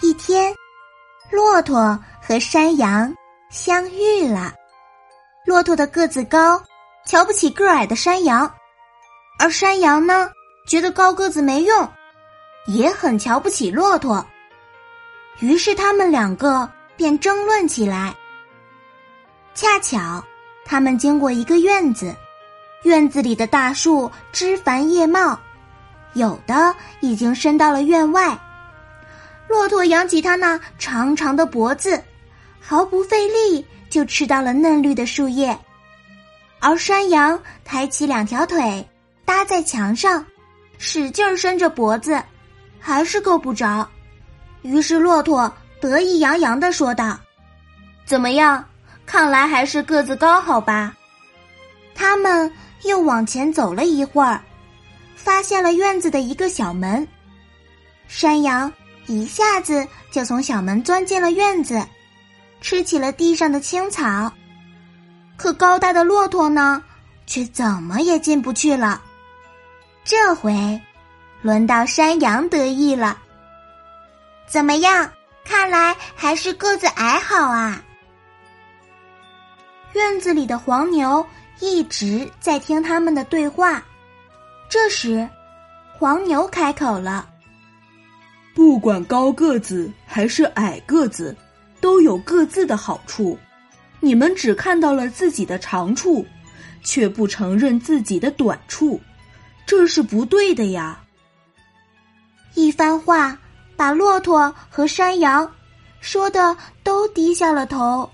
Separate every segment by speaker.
Speaker 1: 一天，骆驼和山羊相遇了。骆驼的个子高，瞧不起个矮的山羊；而山羊呢，觉得高个子没用，也很瞧不起骆驼。于是他们两个便争论起来。恰巧，他们经过一个院子，院子里的大树枝繁叶茂，有的已经伸到了院外。骆驼扬起它那长长的脖子，毫不费力就吃到了嫩绿的树叶，而山羊抬起两条腿搭在墙上，使劲伸着脖子，还是够不着。于是骆驼得意洋洋的说道：“怎么样？看来还是个子高好吧？”他们又往前走了一会儿，发现了院子的一个小门，山羊。一下子就从小门钻进了院子，吃起了地上的青草。可高大的骆驼呢，却怎么也进不去了。这回，轮到山羊得意了。怎么样？看来还是个子矮好啊！院子里的黄牛一直在听他们的对话。这时，黄牛开口了。
Speaker 2: 不管高个子还是矮个子，都有各自的好处。你们只看到了自己的长处，却不承认自己的短处，这是不对的呀。
Speaker 1: 一番话把骆驼和山羊说的都低下了头。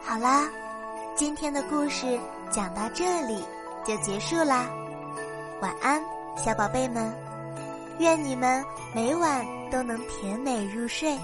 Speaker 1: 好啦，今天的故事讲到这里。就结束啦，晚安，小宝贝们，愿你们每晚都能甜美入睡。